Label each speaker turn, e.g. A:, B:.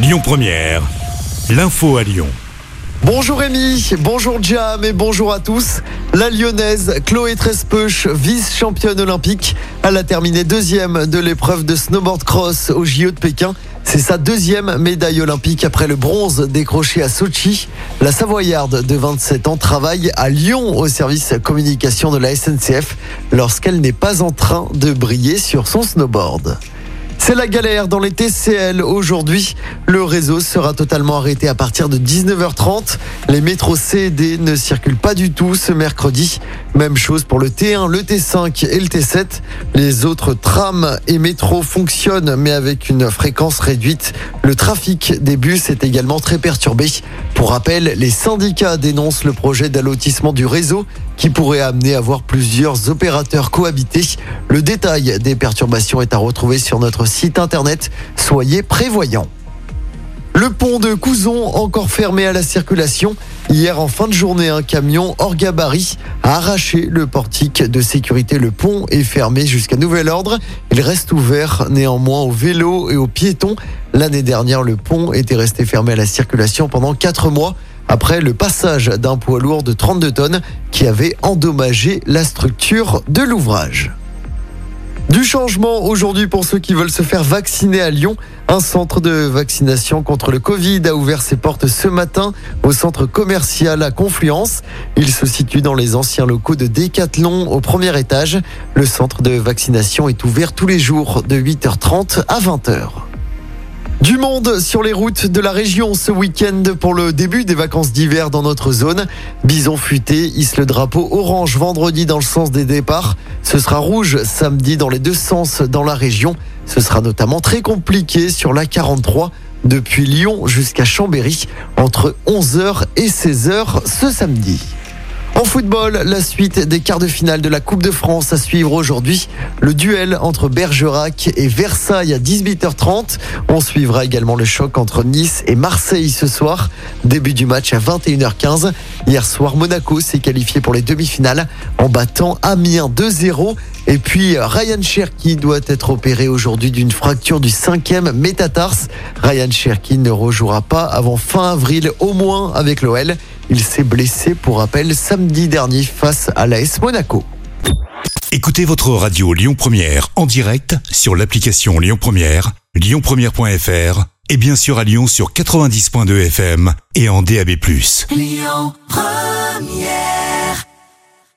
A: Lyon Première, l'info à Lyon.
B: Bonjour Rémi, bonjour Jam et bonjour à tous. La lyonnaise Chloé Trespeuch, vice-championne olympique, elle a terminé deuxième de l'épreuve de snowboard cross au JO de Pékin. C'est sa deuxième médaille olympique après le bronze décroché à Sochi. La Savoyarde de 27 ans travaille à Lyon au service communication de la SNCF lorsqu'elle n'est pas en train de briller sur son snowboard. C'est la galère dans les TCL aujourd'hui. Le réseau sera totalement arrêté à partir de 19h30. Les métros C et D ne circulent pas du tout ce mercredi. Même chose pour le T1, le T5 et le T7. Les autres trams et métros fonctionnent mais avec une fréquence réduite. Le trafic des bus est également très perturbé. Pour rappel, les syndicats dénoncent le projet d'allotissement du réseau qui pourrait amener à voir plusieurs opérateurs cohabiter. Le détail des perturbations est à retrouver sur notre site internet. Soyez prévoyants. Le pont de Couzon encore fermé à la circulation. Hier en fin de journée, un camion hors gabarit a arraché le portique de sécurité. Le pont est fermé jusqu'à nouvel ordre. Il reste ouvert néanmoins aux vélos et aux piétons. L'année dernière, le pont était resté fermé à la circulation pendant quatre mois après le passage d'un poids lourd de 32 tonnes qui avait endommagé la structure de l'ouvrage. Du changement aujourd'hui pour ceux qui veulent se faire vacciner à Lyon. Un centre de vaccination contre le Covid a ouvert ses portes ce matin au centre commercial à Confluence. Il se situe dans les anciens locaux de Décathlon au premier étage. Le centre de vaccination est ouvert tous les jours de 8h30 à 20h. Du monde sur les routes de la région ce week-end pour le début des vacances d'hiver dans notre zone. Bison futé hisse le drapeau orange vendredi dans le sens des départs. Ce sera rouge samedi dans les deux sens dans la région. Ce sera notamment très compliqué sur la 43 depuis Lyon jusqu'à Chambéry entre 11h et 16h ce samedi. En football, la suite des quarts de finale de la Coupe de France à suivre aujourd'hui. Le duel entre Bergerac et Versailles à 18h30. On suivra également le choc entre Nice et Marseille ce soir. Début du match à 21h15. Hier soir, Monaco s'est qualifié pour les demi-finales en battant Amiens 2-0. Et puis Ryan Cherky doit être opéré aujourd'hui d'une fracture du cinquième métatarse. Ryan Cherky ne rejouera pas avant fin avril au moins avec l'OL. Il s'est blessé pour rappel samedi dernier face à l'AS Monaco.
A: Écoutez votre radio Lyon Première en direct sur l'application Lyon Première, lyonpremière.fr et bien sûr à Lyon sur 90.2 FM et en DAB+. Lyon Première